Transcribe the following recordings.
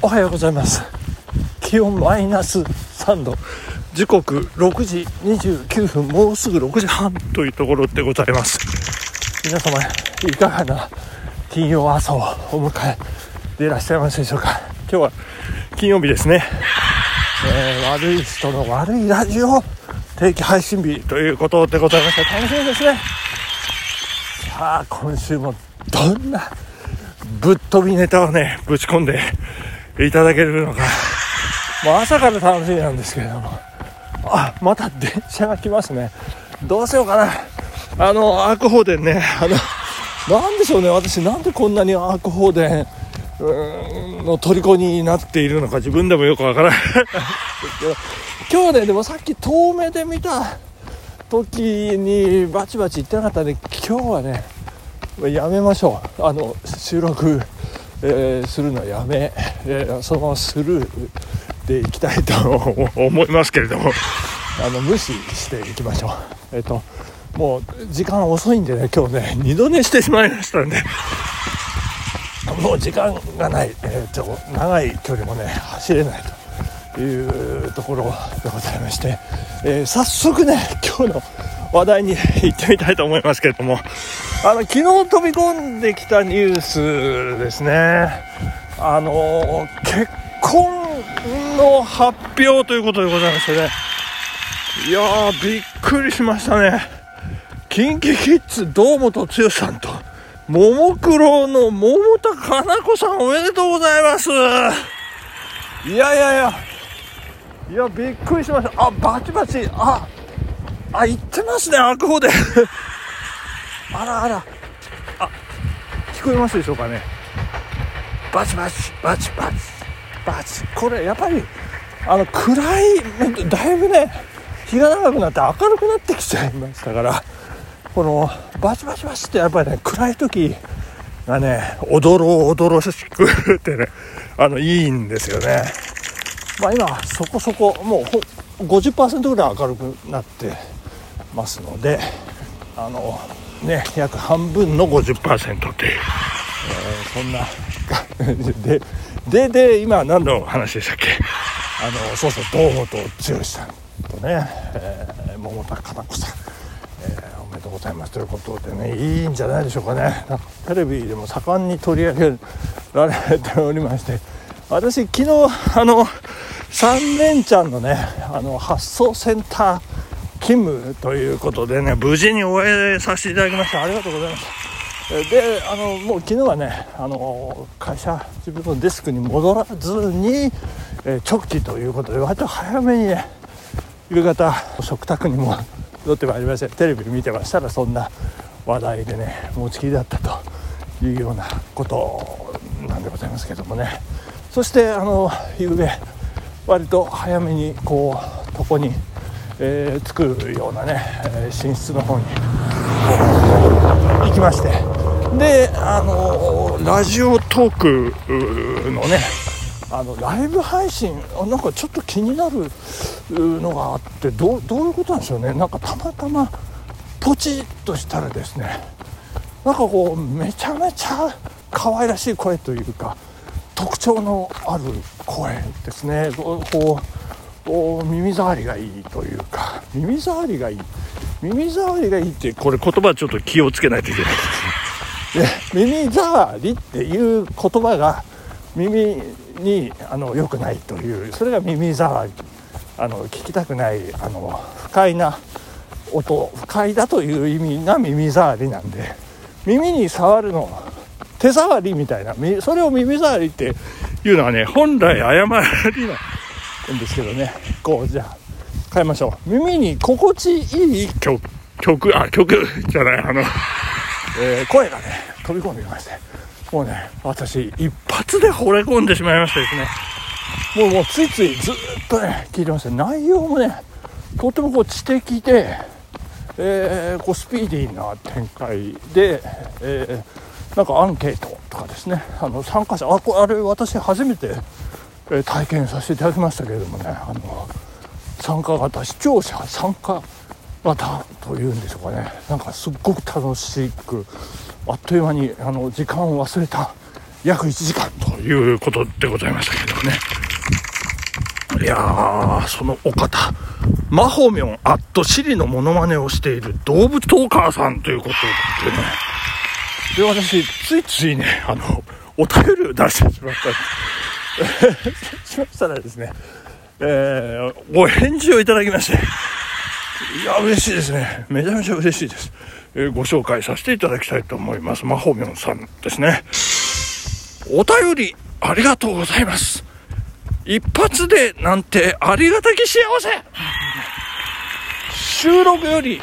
おはようございます。気温マイナス3度。時刻6時29分もうすぐ6時半というところでございます。皆様いかがな金曜朝をお迎えでいらっしゃいますでしょうか。今日は金曜日ですね、えー、悪い人の悪いラジオ定期配信日ということでございまして楽しみですね。さあ今週もどんなぶっ飛びネタをねぶち込んでいただけるのか。もう朝から楽しみなんですけれども。あまた電車が来ますね。どうしようかな。あのアーク放電ね。あのなんでしょうね。私なんでこんなにアーク放電の虜になっているのか自分でもよくわからない 今日ねでもさっき遠目で見た時にバチバチ言ってなかったんで今日はねやめましょう。あの収録、えー、するのやめ、えー、そのままスルーでいきたいと思いますけれども あの無視していきましょう。えっ、ー、ともう時間遅いんでね今日ね二度寝してしまいましたんで。もう時間がない、えーと、長い距離もね走れないというところでございまして、えー、早速ね今日の話題に行ってみたいと思いますけれども。あの昨日飛び込んできたニュースですね。あの結婚の発表ということでございましてね。いやーびっくりしましたね。KinKiKids 堂本剛さんとももクロの桃田かな子さんおめでとうございます。いやいやいや。いやびっくりしました。あバチバチ。ああ言ってますね悪法で。あ らあら。あ聞こえますでしょうかね。バチバチバチバチバチ。これやっぱりあの暗いだいぶね日が長くなって明るくなってきちゃいましたからこのバチバチバチってやっぱりね暗い時がねおどろおどろしくってねあのいいんですよね。まあ今そこそこもう50%ぐらい明るくなってますのであのね約半分の50%っていう、えー、そんなで。でで今何の話でしたっけ？あのそうそう堂本剛さんとね、えー、桃田かな子さん、えー、おめでとうございます。ということでねいいんじゃないでしょうかね。テレビでも盛んに取り上げられておりまして。私昨日あの3連チャンのねあの発送センター勤務ということでね無事に終えさせていただきました。ありがとうございます。であのもう昨日はねあの会社自分のデスクに戻らずに、え直帰ということで割と早めにね夕方食卓にも戻ってまいりましてテレビ見てましたらそんな話題でね持ちきりだったというようなことなんでございますけどもね。そしてあの夕べ割と早めにこう床に、えー、着くようなね、え寝室の方に行きまして。であのラジオトークのねあのライブ配信なんかちょっと気になるのがあってどどういうことなんでしょうね。なんかたまたまポチッとしたらですねなんかこうめちゃめちゃ可愛らしい声というか特徴のある声ですね。こう耳障りがいいというか耳障りがいい。耳障りがいいってこれ言葉ちょっと気をつけないといけないですね。で 耳障りっていう言葉が耳にあの良くないというそれが耳障り。あの聞きたくないあの不快な音不快だという意味が耳障りなんで耳に触るの手触りみたいなそれを耳障りっていうのはね本来誤りなんですけどね。こうじゃあ変えましょう。耳に心地いい？曲曲あ曲じゃないあの。えー、声がね飛び込んできまして。もうね私一発で惚れ込んでしまいましてですね。もうもうついついずっとね聞いてました内容もねとてもこう知的で、えー、こうスピーディーな展開で、えー、なんかアンケートとかですね。あの参加者あこれあれ私初めて、え体験させていただきましたけれどもねあの参加型視聴者参加またというんでしょうかね。なんかすっごく楽しくあっという間にあの時間を忘れた約1時間ということでございましたけどね。いやそのお方マホミョンアットシリのモノマネをしている動物トーカーさんということでね。で私ついついねあのお便りを出してしまったんです。しましたらですねえー、ご返事をいただきましていや嬉しいですねめちゃめちゃ嬉しいですえー、ご紹介させていただきたいと思います。マホミョンさんですね。お便りありがとうございます。一発でなんてありがたき幸せ収録より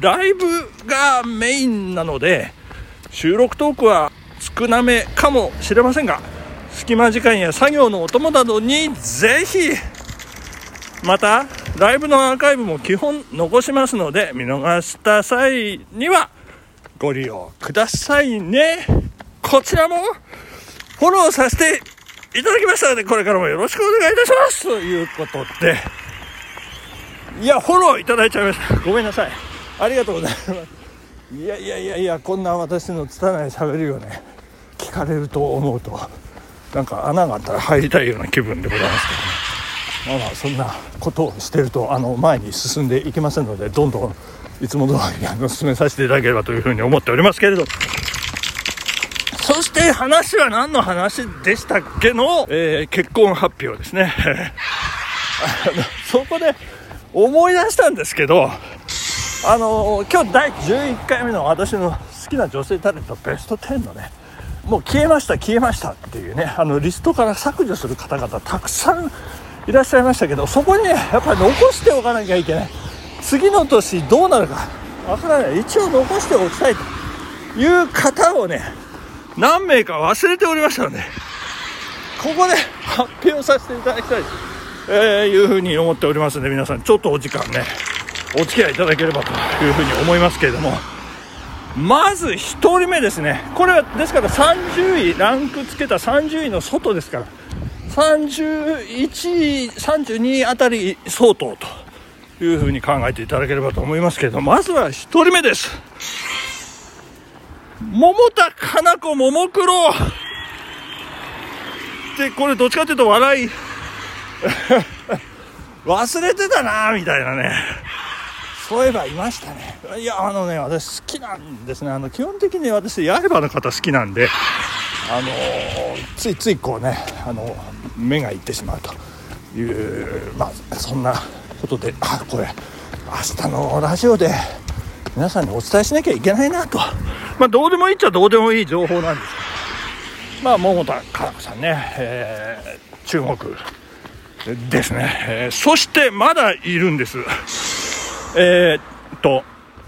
ライブがメインなので収録トークは少なめかもしれませんが隙間時間や作業のお供などにぜひまたライブのアーカイブも基本残しますので見逃した際にはご利用くださいね。こちらもフォローさせていただきましたのでこれからもよろしくお願いいたします。ということで。いやフォローいただいちゃいました。ごめんなさい。ありがとうございます。いやいやいやいやこんな私の拙い喋りをね聞かれると思うと。なんか穴があったら入りたいような気分でございますけど。まあまあそんなことをしてるとあの前に進んでいきませんのでどんどんいつも通りあの進めさせていただければというふうに思っておりますけれど。そして話は何の話でしたっけの、えー、結婚発表ですね。そこで思い出したんですけどあの今日第11回目の私の好きな女性タレントベスト10のねもう消えました消えましたっていうねあのリストから削除する方々たくさんいらっしゃいましたけどそこにねやっぱり残しておかなきゃいけない。次の年どうなるかわからない。一応残しておきたいという方をね何名か忘れておりましたのでここで 発表させていただきたいと、えいうふうに思っておりますので皆さんちょっとお時間ねお付き合いいただければというふうに思いますけれども。まず1人目ですね。これはですから30位ランクつけた30位の外ですから。31位、32位あたり相当というふうに考えていただければと思いますけれどまずは1人目です。桃田かな子ももクロでこれどっちかというと笑い。忘れてたなみたいなね。そういえばいましたね。いやあのね私好きなんですね。あの基本的に私刃の方好きなんであのついついこうねあの目がいってしまうというまあそんなことであこれ明日のラジオで皆さんにお伝えしなきゃいけないなと。まあどうでもいいっちゃどうでもいい情報なんです。けどまあ桃田かな子さんね、えー、注目ですね、えー、そしてまだいるんですえー、っと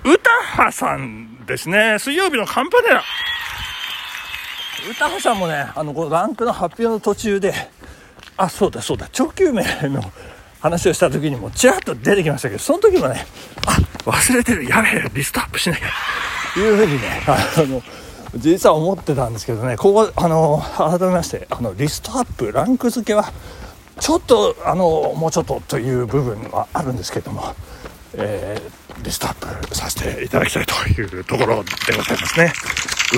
歌羽さんですね。水曜日のカンパネラ。歌子さんもねあのこのランクの発表の途中であそうだそうだ長久名の話をした時にもちらっと出てきましたけどその時もねあ忘れてるやべえリストアップしなきゃ。というふうにねあの実は思ってたんですけどねここあの改めましてあのリストアップランク付けはちょっとあのもうちょっとという部分はあるんですけども、えー、リストアップさせていただきたいというところでございますね。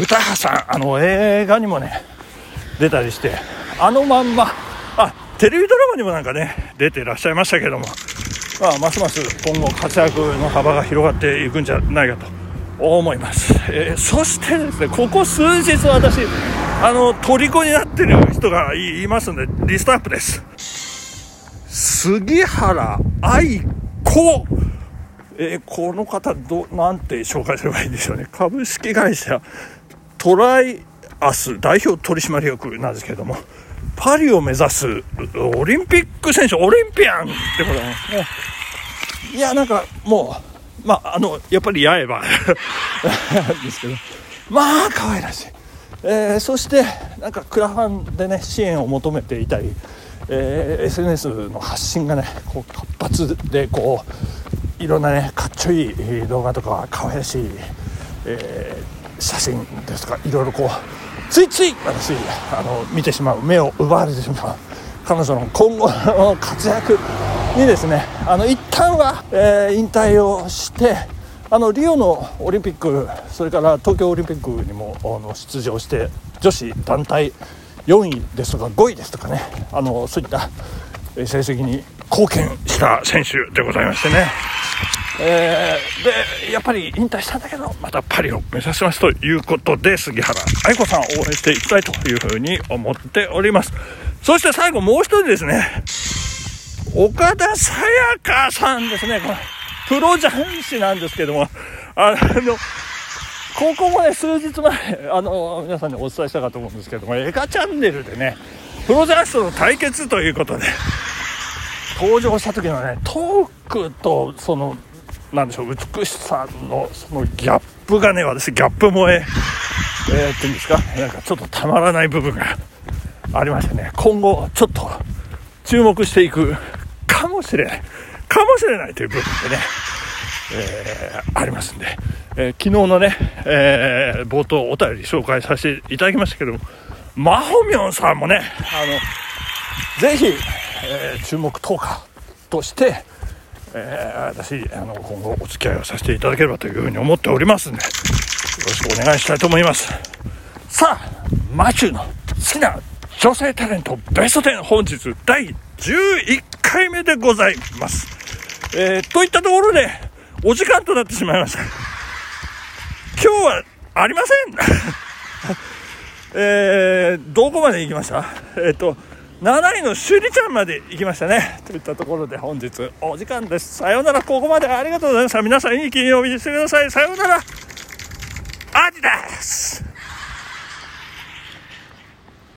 歌羽さんあの映画にもね出たりしてあのまんまあテレビドラマにもなんかね出てらっしゃいましたけども、まあ、ますます今後活躍の幅が広がっていくんじゃないかと思います、えー、そしてですねここ数日私あの虜になってる人がいますのでリストアップです。杉原愛子。えー、この方どなんて紹介すればいいんでしょうね株式会社トライアス代表取締役なんですけれども、パリを目指すオリンピック選手、オリンピアンってことなんですね。いや、なんかもう、まあ、あの、やっぱり八重歯ですけど、まあ、可愛らしい。えー、そして、なんかクラファンでね、支援を求めていたり、えー、SNS の発信がね、こう活発で、こう、いろんなね、かっちょいい動画とか、可愛らしい、えー写真ですとかいろいろこうついつい私あの見てしまう目を奪われてしまう彼女の今後の活躍にですねあの一旦は、えー、引退をしてあのリオのオリンピックそれから東京オリンピックにもあの出場して女子団体4位ですとか5位ですとかねあのそういった成績に貢献した選手でございましてね、えー、でやっぱり引退したんだけどまたパリを目指しますということで杉原愛子さんを応援していきたいというふうに思っております。そして最後もう一人ですね。岡田沙也加さんですね。このプロ雀士なんですけどもあのここもね数日前あの皆さんにお伝えしたかと思うんですけども映画チャンネルでねプロ雀士との対決ということで登場した時のねトークとそのなんでしょう美しさのそのギャップがね私ギャップ萌ええー、っていうんですかなんかちょっとたまらない部分がありましてね今後ちょっと注目していくかもしれないかもしれないという部分でね、えー、ありますんで、えー、昨日のね、えー、冒頭お便り紹介させていただきましたけどもマホミョンさんもねあのぜひえ、注目投下として、えー、私あの今後お付き合いをさせていただければというふうに思っておりますんでよろしくお願いしたいと思います。さあマチューの好きな女性タレントベスト10本日第11回目でございます、えー、といったところでお時間となってしまいました。今日はありません。えー、どこまで行きました？えっ、と7位のしゅりちゃんまで行きましたね。といったところで本日お時間です。さようなら。ここまでありがとうございました。皆さんいい金曜日にしてください。さようなら。アジです